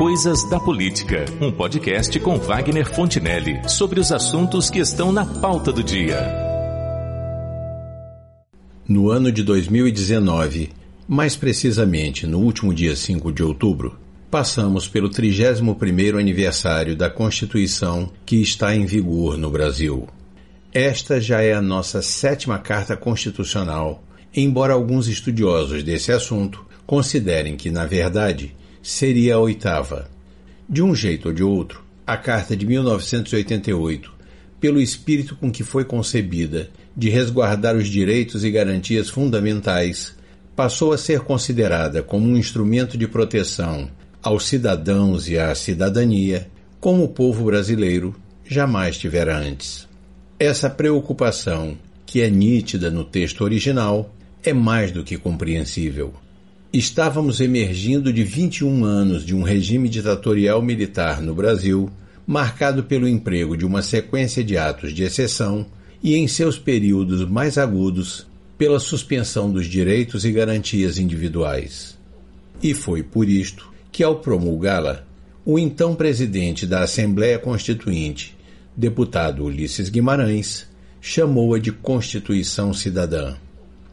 Coisas da Política, um podcast com Wagner Fontinelli sobre os assuntos que estão na pauta do dia. No ano de 2019, mais precisamente no último dia 5 de outubro, passamos pelo 31º aniversário da Constituição que está em vigor no Brasil. Esta já é a nossa sétima carta constitucional, embora alguns estudiosos desse assunto considerem que, na verdade, seria a oitava. De um jeito ou de outro, a Carta de 1988, pelo espírito com que foi concebida de resguardar os direitos e garantias fundamentais, passou a ser considerada como um instrumento de proteção aos cidadãos e à cidadania, como o povo brasileiro jamais tivera antes. Essa preocupação, que é nítida no texto original, é mais do que compreensível. Estávamos emergindo de 21 anos de um regime ditatorial militar no Brasil, marcado pelo emprego de uma sequência de atos de exceção e, em seus períodos mais agudos, pela suspensão dos direitos e garantias individuais. E foi por isto que, ao promulgá-la, o então presidente da Assembleia Constituinte, deputado Ulisses Guimarães, chamou-a de Constituição Cidadã.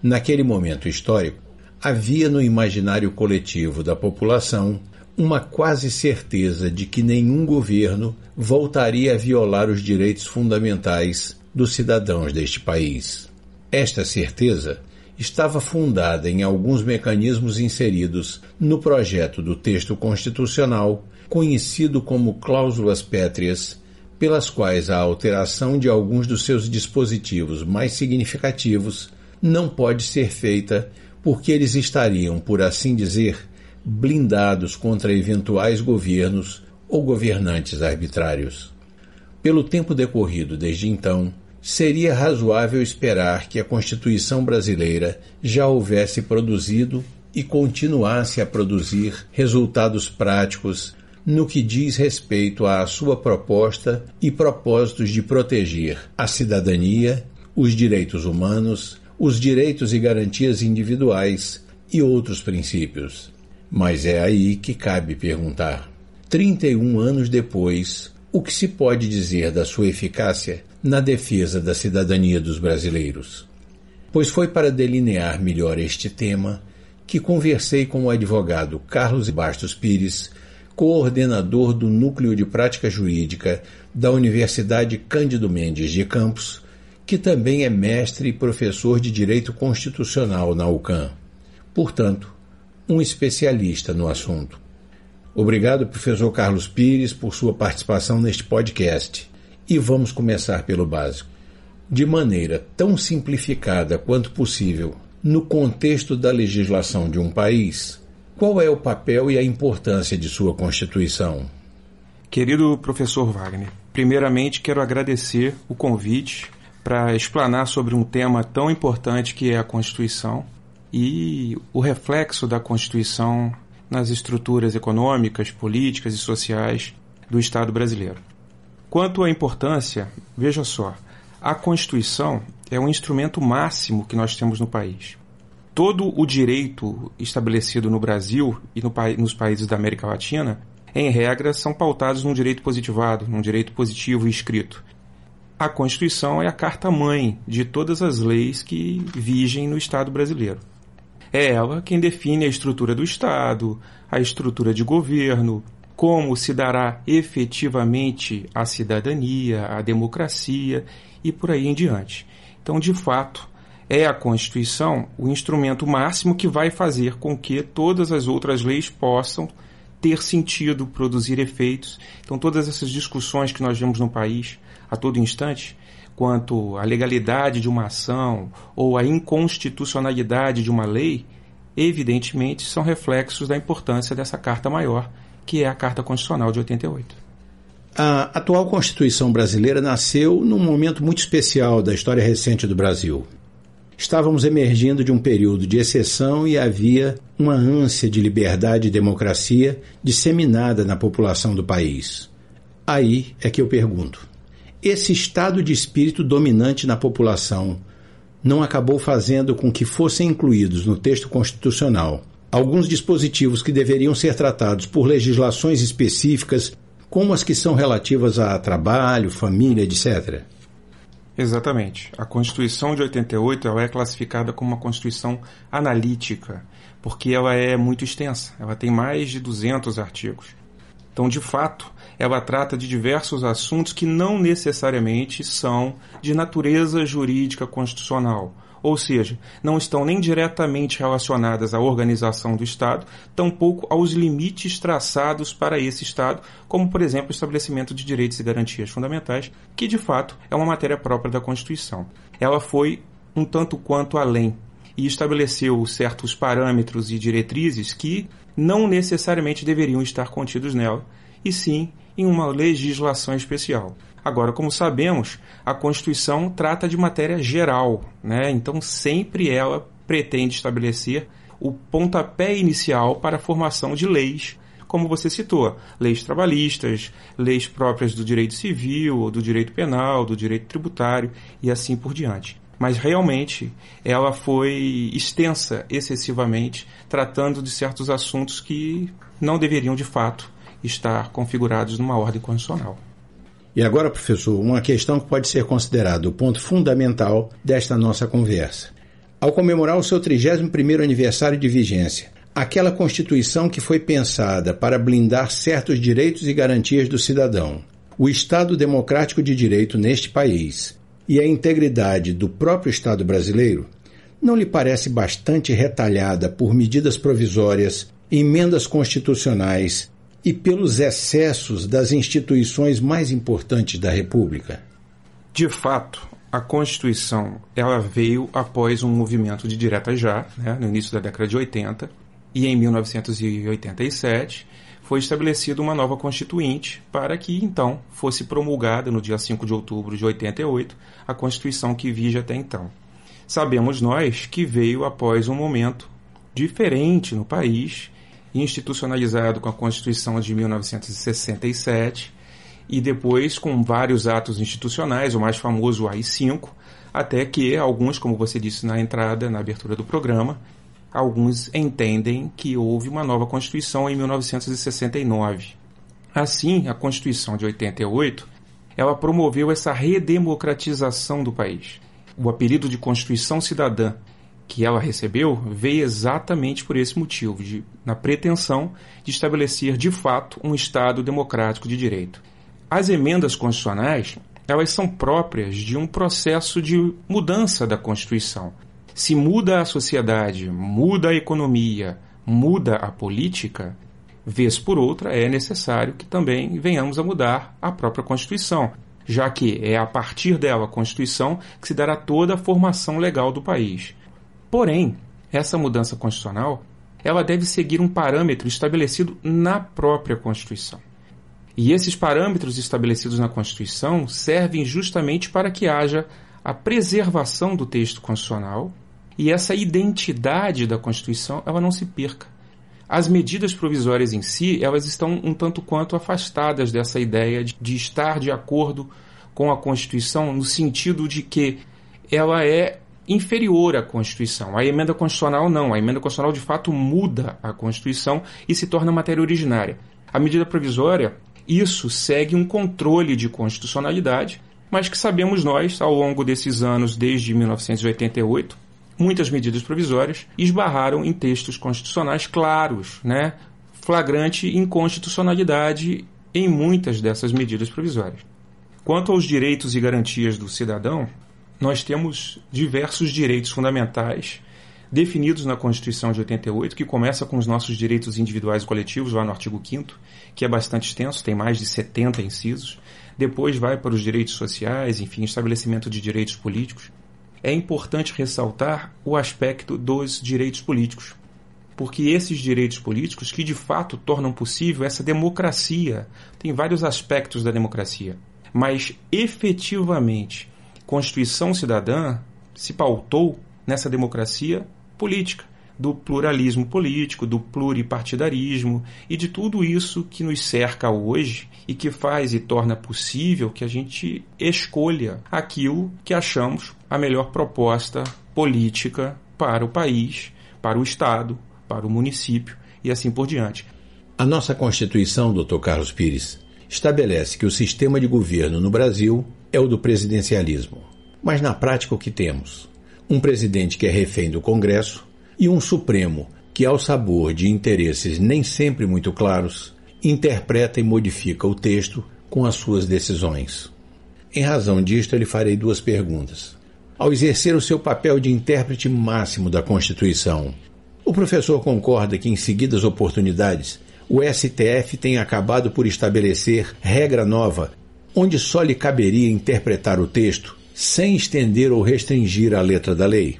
Naquele momento histórico, havia no imaginário coletivo da população uma quase certeza de que nenhum governo voltaria a violar os direitos fundamentais dos cidadãos deste país. Esta certeza estava fundada em alguns mecanismos inseridos no projeto do texto constitucional, conhecido como cláusulas pétreas, pelas quais a alteração de alguns dos seus dispositivos mais significativos não pode ser feita porque eles estariam, por assim dizer, blindados contra eventuais governos ou governantes arbitrários. Pelo tempo decorrido desde então, seria razoável esperar que a Constituição brasileira já houvesse produzido e continuasse a produzir resultados práticos no que diz respeito à sua proposta e propósitos de proteger a cidadania, os direitos humanos, os direitos e garantias individuais e outros princípios. Mas é aí que cabe perguntar: 31 anos depois, o que se pode dizer da sua eficácia na defesa da cidadania dos brasileiros? Pois foi para delinear melhor este tema que conversei com o advogado Carlos Bastos Pires, coordenador do Núcleo de Prática Jurídica da Universidade Cândido Mendes de Campos, que também é mestre e professor de Direito Constitucional na UCAM. Portanto, um especialista no assunto. Obrigado, professor Carlos Pires, por sua participação neste podcast. E vamos começar pelo básico. De maneira tão simplificada quanto possível, no contexto da legislação de um país, qual é o papel e a importância de sua Constituição? Querido professor Wagner, primeiramente quero agradecer o convite para explanar sobre um tema tão importante que é a Constituição e o reflexo da Constituição nas estruturas econômicas, políticas e sociais do Estado brasileiro. Quanto à importância, veja só, a Constituição é um instrumento máximo que nós temos no país. Todo o direito estabelecido no Brasil e no, nos países da América Latina, em regra, são pautados num direito positivado, num direito positivo e escrito. A Constituição é a carta-mãe de todas as leis que vigem no Estado brasileiro. É ela quem define a estrutura do Estado, a estrutura de governo, como se dará efetivamente a cidadania, a democracia e por aí em diante. Então, de fato, é a Constituição o instrumento máximo que vai fazer com que todas as outras leis possam ter sentido, produzir efeitos. Então, todas essas discussões que nós vemos no país a todo instante, quanto à legalidade de uma ação ou à inconstitucionalidade de uma lei, evidentemente são reflexos da importância dessa Carta Maior, que é a Carta Constitucional de 88. A atual Constituição brasileira nasceu num momento muito especial da história recente do Brasil. Estávamos emergindo de um período de exceção e havia uma ânsia de liberdade e democracia disseminada na população do país. Aí é que eu pergunto: esse estado de espírito dominante na população não acabou fazendo com que fossem incluídos no texto constitucional alguns dispositivos que deveriam ser tratados por legislações específicas, como as que são relativas a trabalho, família, etc. Exatamente. A Constituição de 88 ela é classificada como uma Constituição analítica, porque ela é muito extensa. Ela tem mais de 200 artigos. Então, de fato, ela trata de diversos assuntos que não necessariamente são de natureza jurídica constitucional ou seja, não estão nem diretamente relacionadas à organização do Estado, tampouco aos limites traçados para esse Estado, como, por exemplo, o estabelecimento de direitos e garantias fundamentais, que de fato é uma matéria própria da Constituição. Ela foi um tanto quanto além e estabeleceu certos parâmetros e diretrizes que não necessariamente deveriam estar contidos nela, e sim em uma legislação especial. Agora, como sabemos, a Constituição trata de matéria geral, né? então sempre ela pretende estabelecer o pontapé inicial para a formação de leis, como você citou, leis trabalhistas, leis próprias do direito civil, do direito penal, do direito tributário e assim por diante. Mas realmente ela foi extensa excessivamente, tratando de certos assuntos que não deveriam de fato estar configurados numa ordem constitucional. E agora, professor, uma questão que pode ser considerada o ponto fundamental desta nossa conversa. Ao comemorar o seu 31º aniversário de vigência, aquela Constituição que foi pensada para blindar certos direitos e garantias do cidadão, o Estado democrático de direito neste país e a integridade do próprio Estado brasileiro, não lhe parece bastante retalhada por medidas provisórias, emendas constitucionais e pelos excessos das instituições mais importantes da República? De fato, a Constituição ela veio após um movimento de direta já, né, no início da década de 80, e em 1987 foi estabelecida uma nova Constituinte para que então fosse promulgada no dia 5 de outubro de 88 a Constituição que vige até então. Sabemos nós que veio após um momento diferente no país institucionalizado com a Constituição de 1967 e depois com vários atos institucionais, o mais famoso o AI-5, até que alguns, como você disse na entrada, na abertura do programa, alguns entendem que houve uma nova Constituição em 1969. Assim, a Constituição de 88, ela promoveu essa redemocratização do país. O apelido de Constituição Cidadã que ela recebeu veio exatamente por esse motivo, de, na pretensão de estabelecer de fato um Estado democrático de direito. As emendas constitucionais elas são próprias de um processo de mudança da Constituição. Se muda a sociedade, muda a economia, muda a política, vez por outra é necessário que também venhamos a mudar a própria Constituição, já que é a partir dela, a Constituição, que se dará toda a formação legal do país. Porém, essa mudança constitucional ela deve seguir um parâmetro estabelecido na própria Constituição. E esses parâmetros estabelecidos na Constituição servem justamente para que haja a preservação do texto constitucional e essa identidade da Constituição ela não se perca. As medidas provisórias em si, elas estão um tanto quanto afastadas dessa ideia de, estar de acordo com a Constituição no sentido de que ela é inferior à Constituição. A emenda constitucional não. A emenda constitucional de fato muda a Constituição e se torna matéria originária. A medida provisória, isso segue um controle de constitucionalidade, mas que sabemos nós, ao longo desses anos, desde 1988, muitas medidas provisórias esbarraram em textos constitucionais claros, né? flagrante inconstitucionalidade em muitas dessas medidas provisórias. Quanto aos direitos e garantias do cidadão, nós temos diversos direitos fundamentais definidos na Constituição de 88, que começa com os nossos direitos individuais e coletivos, lá no artigo 5 que é bastante extenso, tem mais de 70 incisos. Depois vai para os direitos sociais, enfim, estabelecimento de direitos políticos. É importante ressaltar o aspecto dos direitos políticos, porque esses direitos políticos que de fato tornam possível essa democracia, tem vários aspectos da democracia, mas efetivamente Constituição Cidadã se pautou nessa democracia política, do pluralismo político, do pluripartidarismo e de tudo isso que nos cerca hoje e que faz e torna possível que a gente escolha aquilo que achamos a melhor proposta política para o país, para o Estado, para o município e assim por diante. A nossa Constituição, Dr. Carlos Pires, estabelece que o sistema de governo no Brasil é o do presidencialismo. Mas na prática o que temos? Um presidente que é refém do Congresso e um Supremo que, ao sabor de interesses nem sempre muito claros, interpreta e modifica o texto com as suas decisões. Em razão disto, lhe farei duas perguntas. Ao exercer o seu papel de intérprete máximo da Constituição, o professor concorda que, em seguidas oportunidades, o STF tem acabado por estabelecer regra nova, onde só lhe caberia interpretar o texto sem estender ou restringir a letra da lei?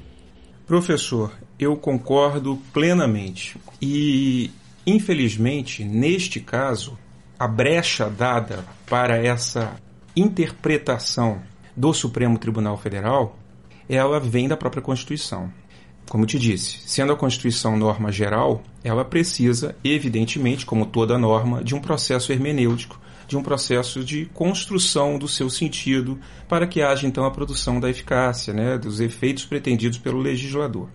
Professor, eu concordo plenamente. E, infelizmente, neste caso, a brecha dada para essa interpretação do Supremo Tribunal Federal, ela vem da própria Constituição. Como te disse, sendo a Constituição norma geral, ela precisa, evidentemente, como toda norma, de um processo hermenêutico, de um processo de construção do seu sentido, para que haja então a produção da eficácia, né, dos efeitos pretendidos pelo legislador.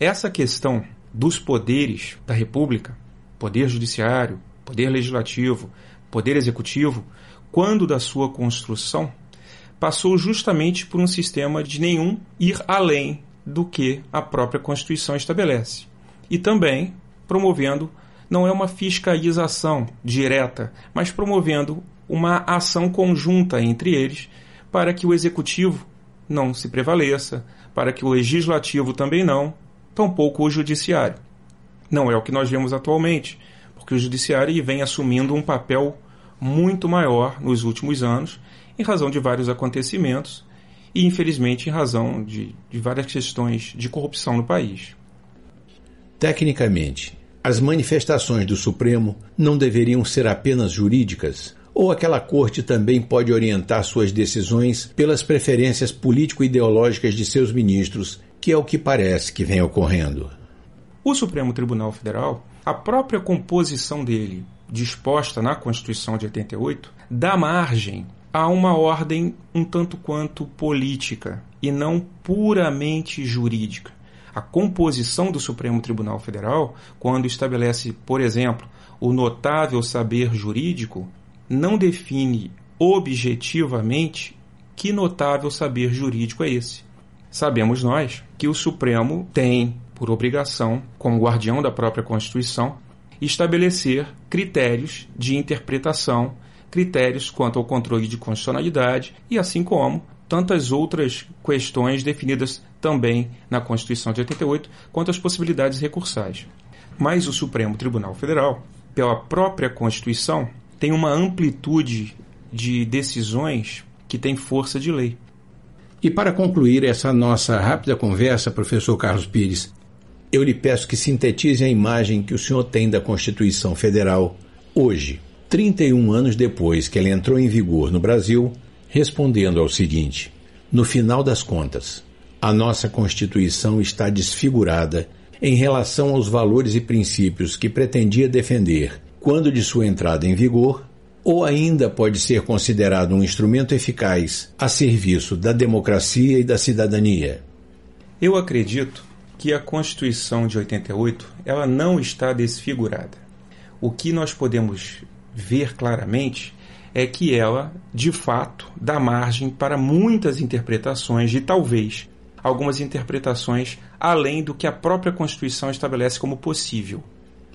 Essa questão dos poderes da República, poder judiciário, poder legislativo, poder executivo, quando da sua construção, passou justamente por um sistema de nenhum ir além do que a própria Constituição estabelece. E também promovendo, não é uma fiscalização direta, mas promovendo uma ação conjunta entre eles para que o executivo não se prevaleça, para que o legislativo também não, tampouco o judiciário. Não é o que nós vemos atualmente, porque o judiciário vem assumindo um papel muito maior nos últimos anos, em razão de vários acontecimentos e, infelizmente, em razão de, de várias questões de corrupção no país. Tecnicamente, as manifestações do Supremo não deveriam ser apenas jurídicas, ou aquela corte também pode orientar suas decisões pelas preferências político-ideológicas de seus ministros que é o que parece que vem ocorrendo. O Supremo Tribunal Federal, a própria composição dele, disposta na Constituição de 88, dá margem a uma ordem um tanto quanto política e não puramente jurídica. A composição do Supremo Tribunal Federal, quando estabelece, por exemplo, o notável saber jurídico, não define objetivamente que notável saber jurídico é esse. Sabemos nós que o Supremo tem por obrigação, como guardião da própria Constituição, estabelecer critérios de interpretação, critérios quanto ao controle de constitucionalidade e assim como tantas outras questões definidas também na Constituição de 88 quanto às possibilidades recursais. Mas o Supremo Tribunal Federal, pela própria Constituição, tem uma amplitude de decisões que tem força de lei. E para concluir essa nossa rápida conversa, professor Carlos Pires, eu lhe peço que sintetize a imagem que o senhor tem da Constituição Federal hoje, 31 anos depois que ela entrou em vigor no Brasil, respondendo ao seguinte: No final das contas, a nossa Constituição está desfigurada em relação aos valores e princípios que pretendia defender quando de sua entrada em vigor ou ainda pode ser considerado um instrumento eficaz a serviço da democracia e da cidadania? Eu acredito que a Constituição de 88 ela não está desfigurada. O que nós podemos ver claramente é que ela, de fato, dá margem para muitas interpretações e talvez algumas interpretações além do que a própria Constituição estabelece como possível.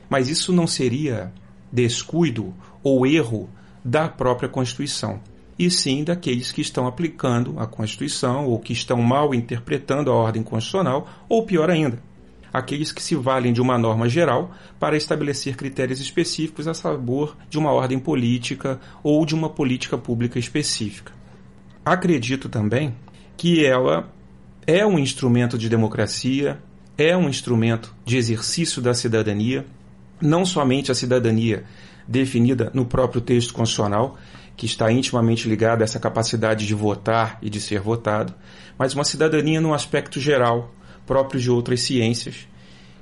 Mas isso não seria descuido ou erro da própria Constituição, e sim daqueles que estão aplicando a Constituição ou que estão mal interpretando a ordem constitucional, ou pior ainda, aqueles que se valem de uma norma geral para estabelecer critérios específicos a sabor de uma ordem política ou de uma política pública específica. Acredito também que ela é um instrumento de democracia, é um instrumento de exercício da cidadania, não somente a cidadania definida no próprio texto constitucional, que está intimamente ligada a essa capacidade de votar e de ser votado, mas uma cidadania num aspecto geral, próprio de outras ciências,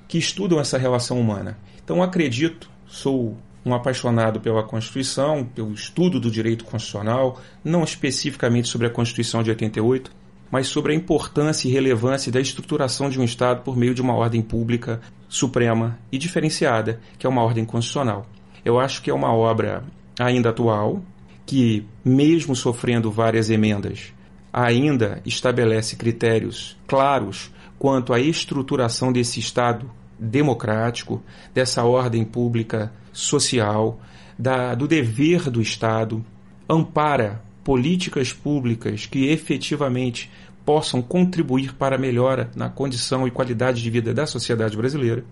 que estudam essa relação humana. Então acredito, sou um apaixonado pela Constituição, pelo estudo do direito constitucional, não especificamente sobre a Constituição de 88, mas sobre a importância e relevância da estruturação de um Estado por meio de uma ordem pública suprema e diferenciada, que é uma ordem constitucional. Eu acho que é uma obra ainda atual, que, mesmo sofrendo várias emendas, ainda estabelece critérios claros quanto à estruturação desse Estado democrático, dessa ordem pública social, da, do dever do Estado, ampara políticas públicas que efetivamente possam contribuir para a melhora na condição e qualidade de vida da sociedade brasileira.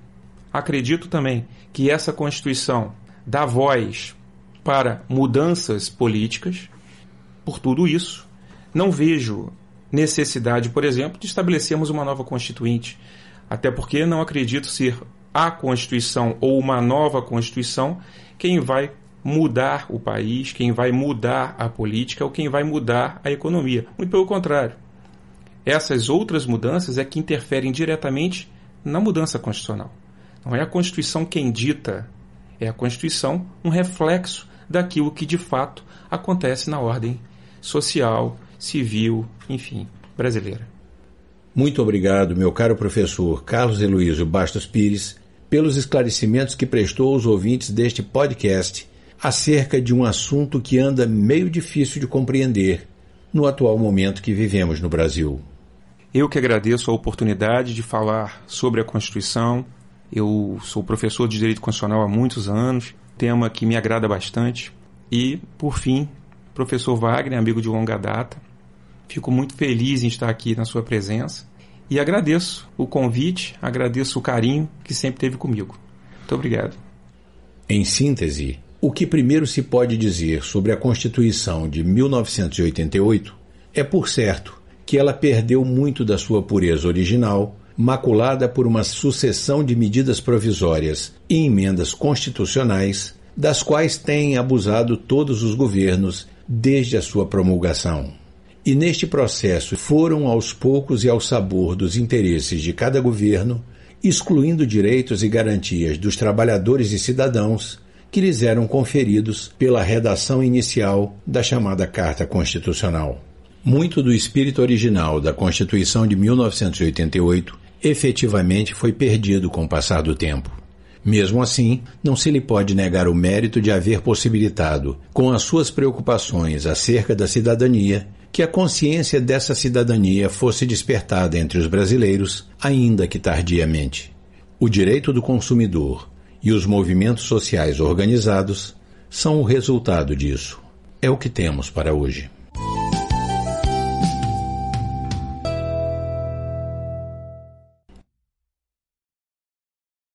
Acredito também que essa Constituição dá voz para mudanças políticas. Por tudo isso, não vejo necessidade, por exemplo, de estabelecermos uma nova Constituinte, até porque não acredito ser a Constituição ou uma nova Constituição quem vai mudar o país, quem vai mudar a política ou quem vai mudar a economia. Muito pelo contrário. Essas outras mudanças é que interferem diretamente na mudança constitucional. Não é a Constituição quem dita, é a Constituição um reflexo daquilo que de fato acontece na ordem social, civil, enfim, brasileira. Muito obrigado, meu caro professor Carlos Heloísio Bastos Pires, pelos esclarecimentos que prestou aos ouvintes deste podcast acerca de um assunto que anda meio difícil de compreender no atual momento que vivemos no Brasil. Eu que agradeço a oportunidade de falar sobre a Constituição. Eu sou professor de Direito Constitucional há muitos anos, tema que me agrada bastante. E, por fim, professor Wagner, amigo de longa data, fico muito feliz em estar aqui na sua presença e agradeço o convite, agradeço o carinho que sempre teve comigo. Muito obrigado. Em síntese, o que primeiro se pode dizer sobre a Constituição de 1988 é, por certo, que ela perdeu muito da sua pureza original, maculada por uma sucessão de medidas provisórias e emendas constitucionais, das quais têm abusado todos os governos desde a sua promulgação. E neste processo foram aos poucos e ao sabor dos interesses de cada governo, excluindo direitos e garantias dos trabalhadores e cidadãos que lhes eram conferidos pela redação inicial da chamada Carta Constitucional. Muito do espírito original da Constituição de 1988 efetivamente foi perdido com o passar do tempo. Mesmo assim, não se lhe pode negar o mérito de haver possibilitado, com as suas preocupações acerca da cidadania, que a consciência dessa cidadania fosse despertada entre os brasileiros, ainda que tardiamente. O direito do consumidor e os movimentos sociais organizados são o resultado disso. É o que temos para hoje.